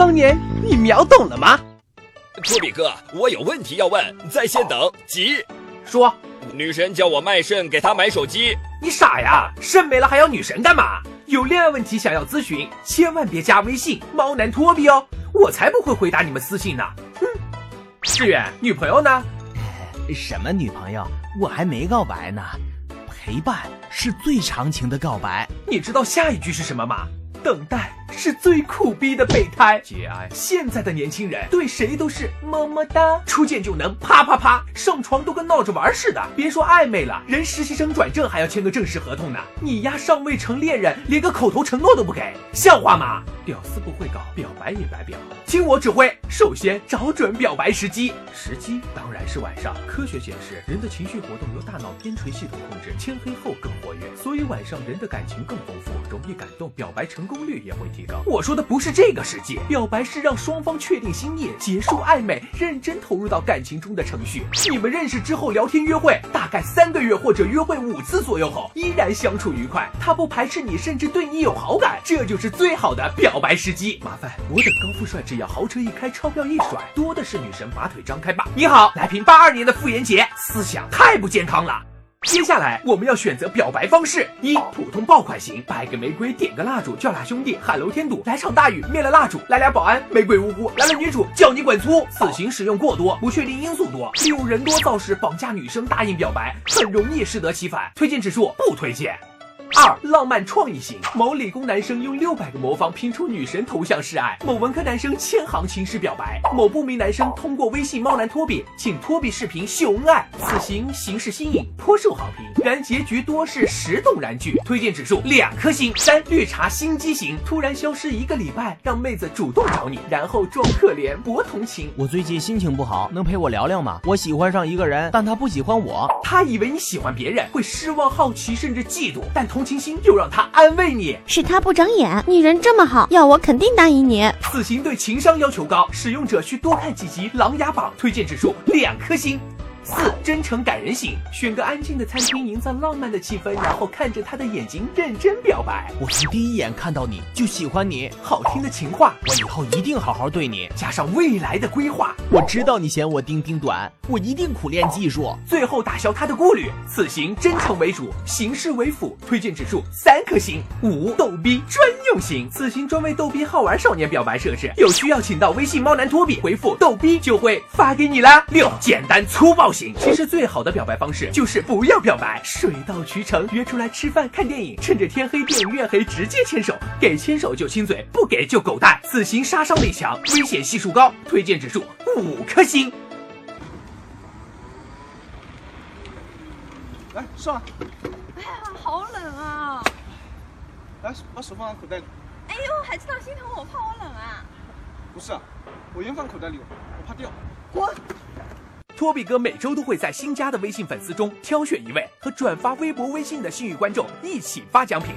桑年，你秒懂了吗？托比哥，我有问题要问，在线等，急。说，女神叫我卖肾给她买手机。你傻呀？肾没了还要女神干嘛？有恋爱问题想要咨询，千万别加微信猫男托比哦，我才不会回答你们私信呢。哼，志远，女朋友呢？什么女朋友？我还没告白呢。陪伴是最长情的告白。你知道下一句是什么吗？等待是最苦逼的备胎。节哀。现在的年轻人对谁都是么么哒，初见就能啪啪啪，上床都跟闹着玩似的。别说暧昧了，人实习生转正还要签个正式合同呢。你丫尚未成恋人，连个口头承诺都不给，像话吗？屌丝不会搞，表白也白表。听我指挥，首先找准表白时机。时机当然是晚上。科学显示，人的情绪活动由大脑边陲系统控制，天黑后更活跃，所以晚上人的感情更丰富，容易感动，表白成功率也会提高。我说的不是这个时机，表白是让双方确定心意，结束暧昧，认真投入到感情中的程序。你们认识之后聊天约会，大概三个月或者约会五次左右后，依然相处愉快，他不排斥你，甚至对你有好感，这就是最好的表白时机。麻烦我等高富帅，只要豪车一开，钞票一甩，多的是女神把腿张开吧。你好，来瓶八二年的傅炎洁，思想太不健康了。接下来我们要选择表白方式：一、普通爆款型，摆个玫瑰，点个蜡烛，叫俩兄弟喊楼添堵，来场大雨，灭了蜡烛，来俩保安，玫瑰无辜，来了女主，叫你滚粗。此型使用过多，不确定因素多，利用人多造势绑架女生答应表白，很容易适得其反。推荐指数不推荐。二浪漫创意型，某理工男生用六百个魔方拼出女神头像示爱，某文科男生千行情诗表白，某不明男生通过微信猫男托比请托比视频秀恩爱。此行形式新颖，颇受好评，然结局多是石动燃剧，推荐指数两颗星。三绿茶心机型，突然消失一个礼拜，让妹子主动找你，然后装可怜博同情。我最近心情不好，能陪我聊聊吗？我喜欢上一个人，但他不喜欢我。他以为你喜欢别人，会失望、好奇，甚至嫉妒，但同情心又让他安慰你。是他不长眼，你人这么好，要我肯定答应你。此行对情商要求高，使用者需多看几集《琅琊榜》，推荐指数两颗星。四真诚感人型，选个安静的餐厅，营造浪漫的气氛，然后看着他的眼睛认真表白。我从第一眼看到你就喜欢你，好听的情话，我以后一定好好对你。加上未来的规划，我知道你嫌我丁丁短，我一定苦练技术，最后打消他的顾虑。此型真诚为主，形式为辅，推荐指数三颗星。五逗逼专用型，此型专为逗逼好玩少年表白设置，有需要请到微信猫男托比回复逗逼就会发给你啦。六简单粗暴型，其实最好的表白方式就是不要表白，水到渠成，约出来吃饭看电影，趁着天黑电影院黑直接牵手，给牵手就亲嘴，不给就狗带。此行杀伤力强，危险系数高，推荐指数五颗星。来上来，哎呀，好冷啊！来把手放在口袋里。哎呦，还知道心疼我，怕我冷啊？不是啊，我烟放口袋里，我怕掉。滚！托比哥每周都会在新加的微信粉丝中挑选一位和转发微博、微信的幸运观众一起发奖品。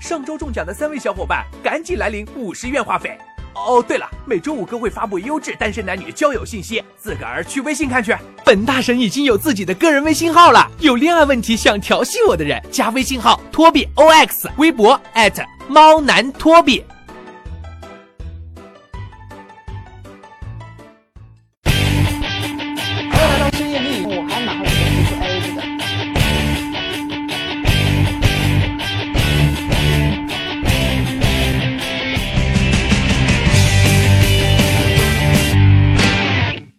上周中奖的三位小伙伴赶紧来领五十元话费。哦，对了，每周五哥会发布优质单身男女交友信息，自个儿去微信看去。本大神已经有自己的个人微信号了，有恋爱问题想调戏我的人，加微信号托比 OX，微博猫男托比。